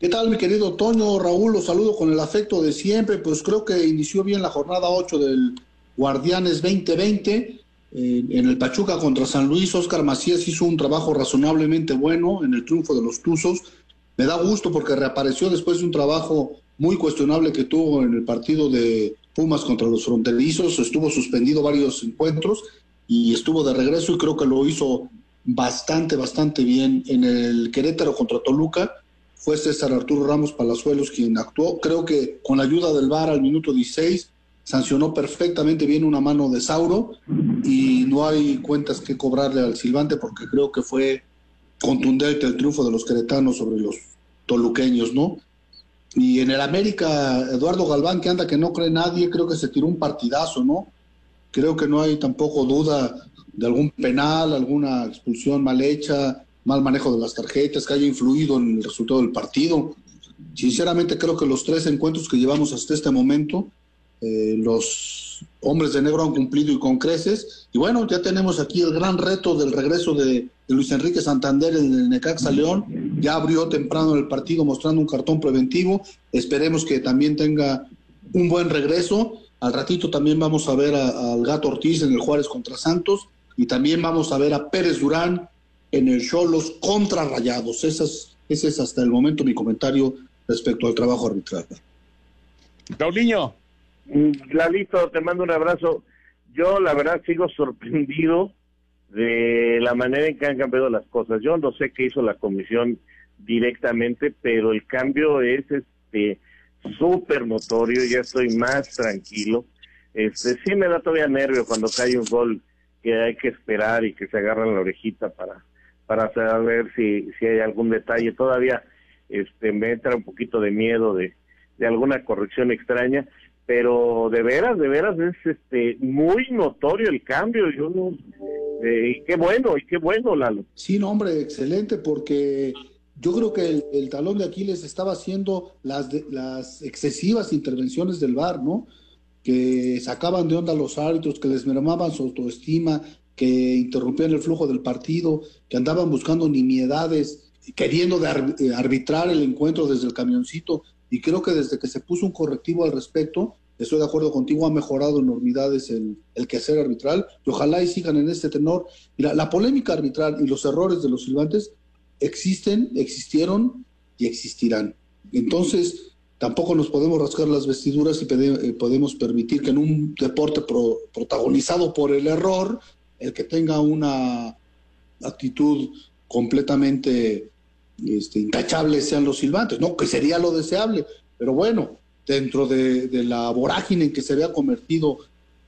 Speaker 23: ¿Qué tal, mi querido Toño? Raúl, los saludo con el afecto de siempre. Pues creo que inició bien la jornada 8 del Guardianes 2020. Eh, en el Pachuca contra San Luis, Oscar Macías hizo un trabajo razonablemente bueno en el triunfo de los Tuzos. Me da gusto porque reapareció después de un trabajo muy cuestionable que tuvo en el partido de Pumas contra los fronterizos. Estuvo suspendido varios encuentros y estuvo de regreso y creo que lo hizo bastante, bastante bien. En el Querétaro contra Toluca fue César Arturo Ramos Palazuelos quien actuó. Creo que con la ayuda del VAR al minuto 16 sancionó perfectamente bien una mano de Sauro y no hay cuentas que cobrarle al silbante porque creo que fue contundente el triunfo de los queretanos sobre los toluqueños, ¿no? Y en el América, Eduardo Galván, que anda que no cree nadie, creo que se tiró un partidazo, ¿no? Creo que no hay tampoco duda de algún penal, alguna expulsión mal hecha, mal manejo de las tarjetas, que haya influido en el resultado del partido. Sinceramente creo que los tres encuentros que llevamos hasta este momento, eh, los hombres de negro han cumplido y con creces. Y bueno, ya tenemos aquí el gran reto del regreso de, Luis Enrique Santander en el Necaxa León. Ya abrió temprano el partido mostrando un cartón preventivo. Esperemos que también tenga un buen regreso. Al ratito también vamos a ver al Gato Ortiz en el Juárez contra Santos y también vamos a ver a Pérez Durán en el Cholos contra Rayados. Ese es, hasta el momento mi comentario respecto al trabajo arbitral.
Speaker 9: Lalito, te mando un abrazo. Yo la verdad sigo sorprendido de la manera en que han cambiado las cosas. Yo no sé qué hizo la comisión directamente, pero el cambio es este súper notorio, ya estoy más tranquilo. Este sí me da todavía nervio cuando cae un gol que hay que esperar y que se agarran la orejita para para saber si, si hay algún detalle. Todavía este, me entra un poquito de miedo de, de alguna corrección extraña, pero de veras, de veras es este muy notorio el cambio. Yo no, eh, y qué bueno, y qué bueno, Lalo.
Speaker 23: Sí, hombre, excelente, porque yo creo que el, talón de Aquiles estaba haciendo las, las excesivas intervenciones del VAR, ¿no? que sacaban de onda a los árbitros, que les mermaban su autoestima, que interrumpían el flujo del partido, que andaban buscando nimiedades, queriendo de arbitrar el encuentro desde el camioncito. Y creo que desde que se puso un correctivo al respecto, estoy de acuerdo contigo, ha mejorado enormidades el, el quehacer arbitral y ojalá y sigan en este tenor. La, la polémica arbitral y los errores de los silbantes existen, existieron y existirán. Entonces, tampoco nos podemos rascar las vestiduras y eh, podemos permitir que en un deporte protagonizado por el error, el que tenga una actitud completamente este, intachable sean los silbantes, no, que sería lo deseable, pero bueno, dentro de, la vorágine en que se había convertido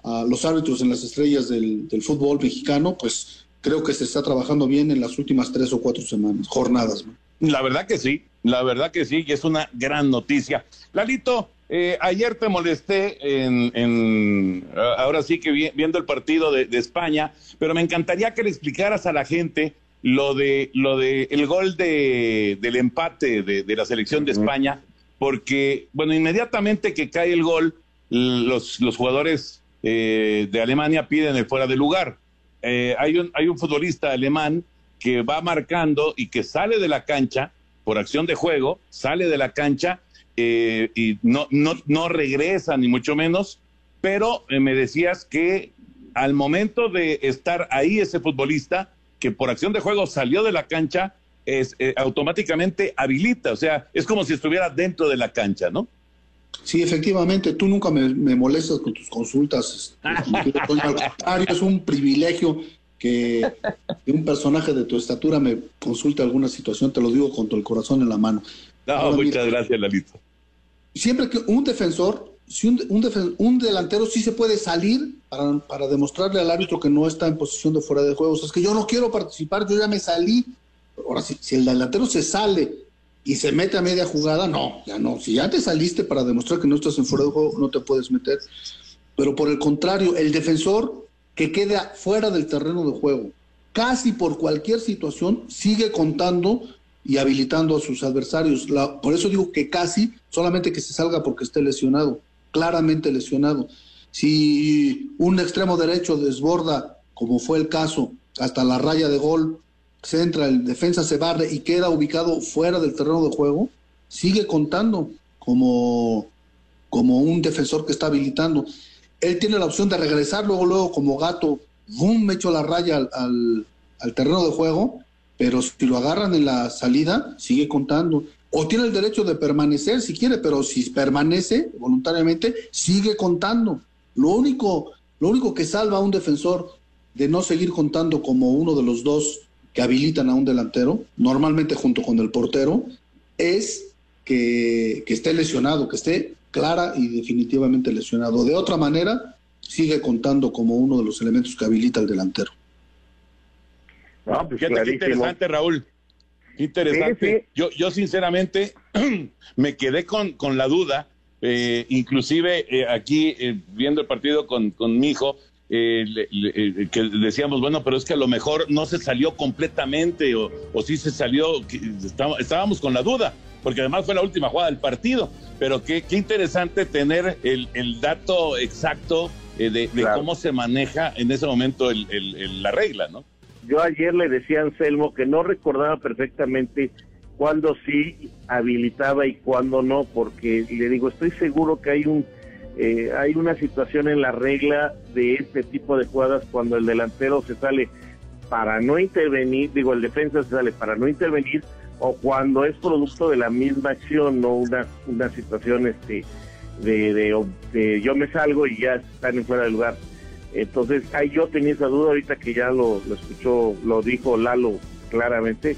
Speaker 23: a los árbitros en las estrellas del, fútbol mexicano, pues creo que se está trabajando bien en las últimas tres o cuatro semanas, jornadas.
Speaker 8: La verdad que sí, la verdad que sí, y es una gran noticia. Lalito, eh, ayer te molesté en, ahora sí que viendo el partido de, España, pero me encantaría que le explicaras a la gente lo de lo de el gol de, del empate de, la selección de España, porque bueno inmediatamente que cae el gol los, los jugadores eh, de Alemania piden el fuera de lugar. Eh, hay un hay un futbolista alemán que va marcando y que sale de la cancha por acción de juego, sale de la cancha eh, y no, no, no regresa ni mucho menos, pero eh, me decías que al momento de estar ahí ese futbolista, que por acción de juego salió de la cancha, es, eh, automáticamente habilita, o sea, es como si estuviera dentro de la cancha, ¿no?
Speaker 23: Sí, efectivamente, tú nunca me, molestas con tus consultas. Este, es un privilegio que, un personaje de tu estatura me consulte alguna situación, te lo digo con todo el corazón en la mano.
Speaker 8: No, muchas gracias, Lalito.
Speaker 23: Siempre que un defensor, si un, un, delantero sí se puede salir para, para, demostrarle al árbitro que no está en posición de fuera de juego. O sea, es que yo no quiero participar, yo ya me salí. Ahora, si, si el delantero se sale y se mete a media jugada, no, ya no. Si ya te saliste para demostrar que no estás en fuera de juego, no te puedes meter. Pero por el contrario, el defensor que queda fuera del terreno de juego, casi por cualquier situación, sigue contando y habilitando a sus adversarios. por eso digo que casi, solamente que se salga porque esté lesionado, claramente lesionado. Si un extremo derecho desborda, como fue el caso, hasta la raya de gol, se entra, el defensa se barre y queda ubicado fuera del terreno de juego, sigue contando como, como un defensor que está habilitando. Él tiene la opción de regresar luego, luego como gato, boom, me echo la raya al, al terreno de juego, pero si lo agarran en la salida, sigue contando. O tiene el derecho de permanecer si quiere, pero si permanece voluntariamente, sigue contando. Lo único, lo único que salva a un defensor de no seguir contando como uno de los dos que habilitan a un delantero, normalmente junto con el portero, es que, que esté lesionado, que esté clara y definitivamente lesionado. De otra manera, sigue contando como uno de los elementos que habilita al delantero.
Speaker 8: No, pues Fíjate qué interesante, Raúl. Qué interesante. Yo, yo sinceramente me quedé con, con la duda, eh, inclusive eh, aquí eh, viendo el partido con, con mi hijo, eh, que decíamos, bueno, pero es que a lo mejor no se salió completamente o, o sí se salió, estábamos con la duda, porque además fue la última jugada del partido, pero qué, qué interesante tener el, el dato exacto de, cómo se maneja en ese momento el, la regla, ¿no?
Speaker 9: Yo ayer le decía a Anselmo que no recordaba perfectamente cuándo sí habilitaba y cuándo no, porque le digo, estoy seguro que hay un eh, hay una situación en la regla de este tipo de jugadas cuando el delantero se sale para no intervenir, digo, el defensa se sale para no intervenir, o cuando es producto de la misma acción, no una, una situación este de, de, yo me salgo y ya están en fuera de lugar. Entonces, ahí yo tenía esa duda ahorita que ya lo, escuchó, lo dijo Lalo claramente,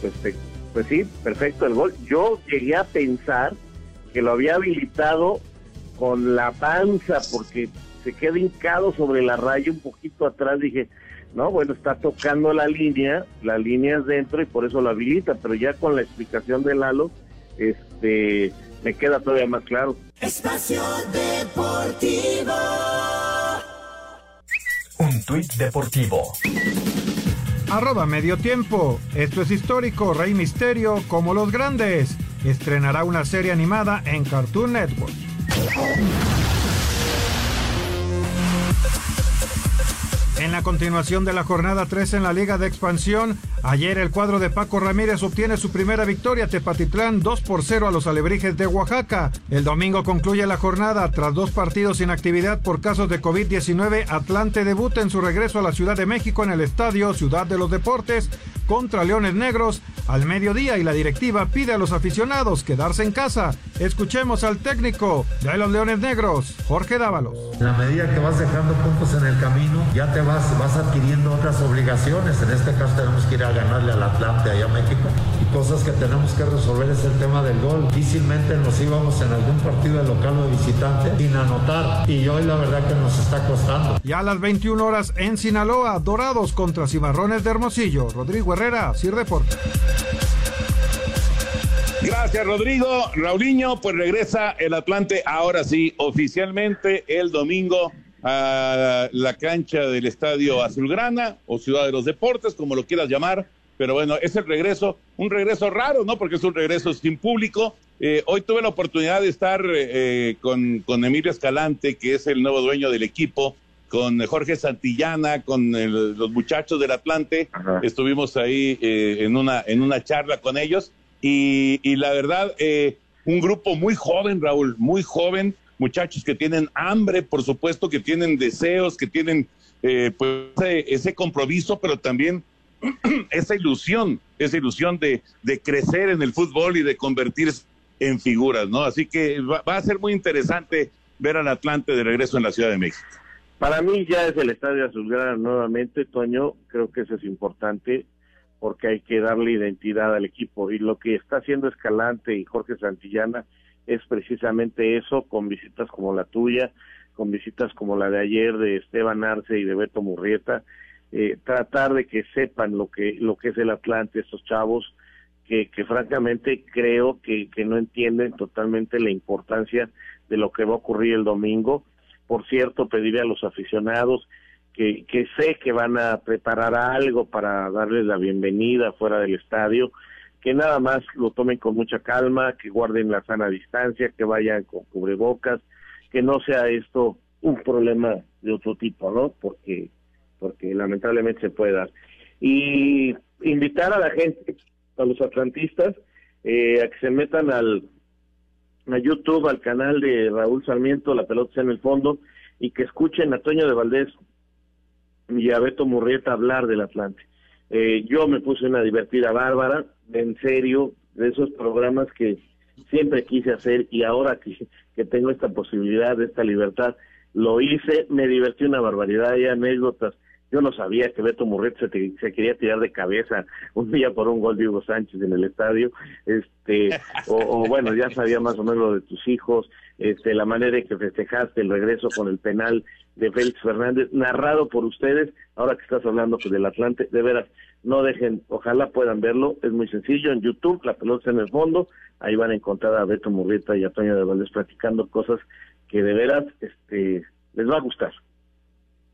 Speaker 9: pues, pues sí, perfecto el gol. Yo llegué a pensar que lo había habilitado con la panza porque se queda hincado sobre la raya un poquito atrás, dije, no, bueno, está tocando la línea, la línea es dentro y por eso lo habilita, pero ya con la explicación de Lalo, este, me queda todavía más claro.
Speaker 12: Espacio Deportivo.
Speaker 13: Un tuit deportivo.
Speaker 2: Medio tiempo. Esto es histórico. Rey Misterio, como los grandes, estrenará una serie animada en Cartoon Network. En la continuación de la jornada 3 en la Liga de Expansión, ayer el cuadro de Paco Ramírez obtiene su primera victoria Tepatitlán 2 por 0 a los Alebrijes de Oaxaca. El domingo concluye la jornada tras dos partidos sin actividad por casos de COVID-19. Atlante debuta en su regreso a la Ciudad de México en el estadio Ciudad de los Deportes contra Leones Negros al mediodía y la directiva pide a los aficionados quedarse en casa. Escuchemos al técnico de los Leones Negros, Jorge Dávalos.
Speaker 24: En la medida que vas dejando puntos en el camino, ya te vas, vas adquiriendo otras obligaciones. En este caso tenemos que ir a ganarle al Atlante allá a México. Y cosas que tenemos que resolver es el tema del gol. Difícilmente nos íbamos en algún partido de local o de visitante sin anotar. Y hoy la verdad que nos está costando.
Speaker 2: Ya a las 21 horas en Sinaloa, Dorados contra Cimarrones de Hermosillo. Rodrigo Herrera, Sir.
Speaker 8: Gracias, Rodrigo. Raulinho, pues regresa el Atlante ahora sí, oficialmente el domingo a la cancha del Estadio Azulgrana o Ciudad de los Deportes, como lo quieras llamar. Pero bueno, es el regreso, un regreso raro, ¿no? Porque es un regreso sin público. Eh, hoy tuve la oportunidad de estar eh, con, con Emilio Escalante, que es el nuevo dueño del equipo, con Jorge Santillana, con los muchachos del Atlante. Estuvimos ahí eh, en, una, en una charla con ellos y, la verdad, eh, un grupo muy joven, Raúl, muy joven, muchachos que tienen hambre, por supuesto, que tienen deseos, que tienen eh, pues ese, compromiso, pero también esa ilusión, esa ilusión de, de, crecer en el fútbol y de convertirse en figuras, ¿no? Así que va, va, a ser muy interesante ver al Atlante de regreso en la Ciudad de México.
Speaker 9: Para mí ya es el Estadio Azulgrana nuevamente, Toño, creo que eso es importante porque hay que darle identidad al equipo. Y lo que está haciendo Escalante y Jorge Santillana es precisamente eso, con visitas como la tuya, con visitas como la de ayer de Esteban Arce y de Beto Murrieta, eh, tratar de que sepan lo que, lo que es el Atlante, estos chavos, que, que francamente creo que, que no entienden totalmente la importancia de lo que va a ocurrir el domingo. Por cierto, pediré a los aficionados que, que sé que van a preparar algo para darles la bienvenida fuera del estadio, que nada más lo tomen con mucha calma, que guarden la sana distancia, que vayan con cubrebocas, que no sea esto un problema de otro tipo, ¿no? Porque, porque lamentablemente se puede dar. Y invitar a la gente, a los atlantistas, eh, a que se metan al a YouTube, al canal de Raúl Sarmiento, La Pelota en el Fondo, y que escuchen a Toño de Valdés y a Beto Murrieta hablar del Atlante. Eh, yo me puse una divertida bárbara, en serio, de esos programas que siempre quise hacer y ahora que, que tengo esta posibilidad, esta libertad, lo hice, me divertí una barbaridad, hay anécdotas. Yo no sabía que Beto Murrieta se, se, quería tirar de cabeza un día por un gol de Hugo Sánchez en el estadio, este, o, o, bueno, ya sabía más o menos lo de tus hijos, este, la manera en que festejaste el regreso con el penal de Félix Fernández, narrado por ustedes, ahora que estás hablando pues, del Atlante, de veras, no dejen, ojalá puedan verlo, es muy sencillo, en YouTube, la pelota en el fondo, ahí van a encontrar a Beto Murrieta y a Toño de Valdés platicando cosas que de veras este, les va a gustar.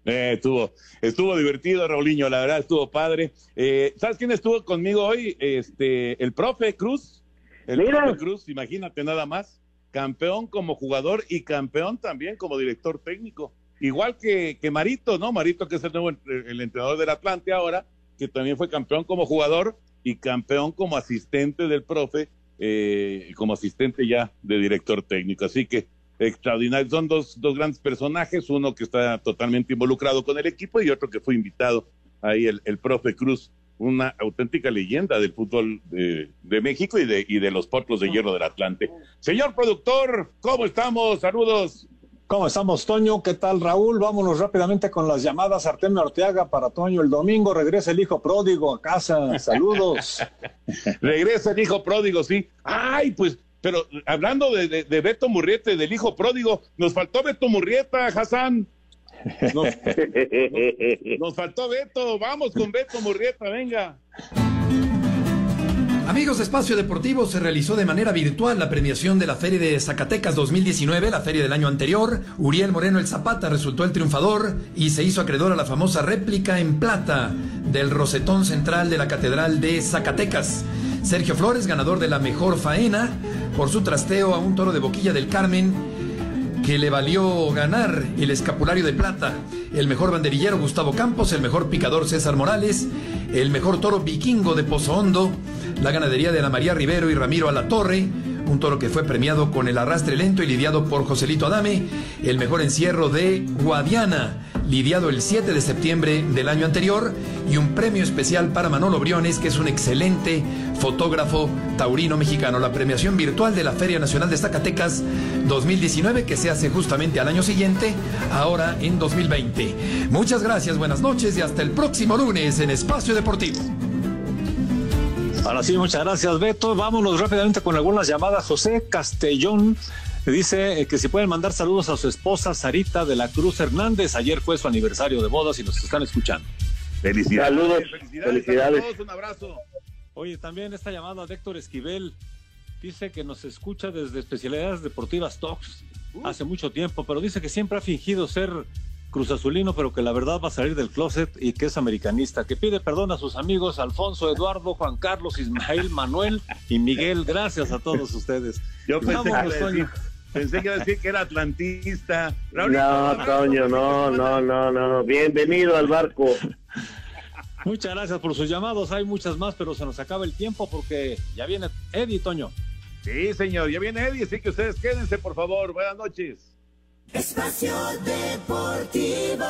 Speaker 8: Eh, estuvo, estuvo divertido, Raulinho, la verdad estuvo padre. Eh, ¿Sabes quién estuvo conmigo hoy? Este, el profe Cruz. El
Speaker 9: Mira.
Speaker 8: profe Cruz, imagínate nada más. Campeón como jugador y campeón también como director técnico. Igual que, que Marito, ¿no? Marito, que es el nuevo el entrenador del Atlante ahora, que también fue campeón como jugador y campeón como asistente del profe, eh, como asistente ya de director técnico. Así que extraordinario. Son dos, dos grandes personajes, uno que está totalmente involucrado con el equipo y otro que fue invitado ahí, el, el profe Cruz, una auténtica leyenda del fútbol de, de México y de, y de los potros de hierro del Atlante. Señor productor, ¿cómo estamos? Saludos.
Speaker 15: ¿Cómo estamos, Toño? ¿Qué tal, Raúl? Vámonos rápidamente con las llamadas. Artemio Arteaga para Toño. El domingo regresa el hijo pródigo a casa. Saludos.
Speaker 8: regresa el hijo pródigo, sí. Ay, pues pero hablando de, de, de, Beto Murrieta, del hijo pródigo, nos faltó Beto Murrieta, Hassan. Nos, nos, nos, faltó Beto, vamos con Beto Murrieta, venga.
Speaker 25: Amigos de Espacio Deportivo, se realizó de manera virtual la premiación de la Feria de Zacatecas 2019, la feria del año anterior. Uriel Moreno el Zapata resultó el triunfador y se hizo acreedor a la famosa réplica en plata del rosetón central de la Catedral de Zacatecas. Sergio Flores, ganador de la mejor faena, por su trasteo a un toro de Boquilla del Carmen, que le valió ganar el escapulario de plata. El mejor banderillero Gustavo Campos, el mejor picador César Morales, el mejor toro vikingo de Pozo Hondo, la ganadería de Ana María Rivero y Ramiro Alatorre, un toro que fue premiado con el arrastre lento y lidiado por Joselito Adame, el mejor encierro de Guadiana, lidiado el 7 de septiembre del año anterior, y un premio especial para Manolo Briones, que es un excelente fotógrafo taurino mexicano. La premiación virtual de la Feria Nacional de Zacatecas 2019, que se hace justamente al año siguiente, ahora en 2020. Muchas gracias, buenas noches y hasta el próximo lunes en Espacio Deportivo.
Speaker 15: Ahora sí, muchas gracias, Beto. Vámonos rápidamente con algunas llamadas. José Castellón dice que si pueden mandar saludos a su esposa Sarita de la Cruz Hernández. Ayer fue su aniversario de bodas y nos están escuchando.
Speaker 8: Felicidades.
Speaker 9: Saludos.
Speaker 8: Felicidades.
Speaker 9: Felicidades.
Speaker 8: A todos, un abrazo.
Speaker 15: Oye, también esta llamada de Héctor Esquivel dice que nos escucha desde especialidades deportivas Talks uh. hace mucho tiempo, pero dice que siempre ha fingido ser Cruz Azulino, pero que la verdad va a salir del closet y que es americanista, que pide perdón a sus amigos Alfonso, Eduardo, Juan Carlos, Ismael, Manuel y Miguel. Gracias a todos ustedes.
Speaker 8: Yo pensé, Vamos, que, decir, pensé que iba a decir que era atlantista.
Speaker 9: No, Toño, no, no, no, no. Bienvenido al barco.
Speaker 15: Muchas gracias por sus llamados. Hay muchas más, pero se nos acaba el tiempo porque ya viene Eddie, Toño.
Speaker 8: Sí, señor, ya viene Eddie, así que ustedes quédense, por favor. Buenas noches.
Speaker 12: Espacio Deportivo.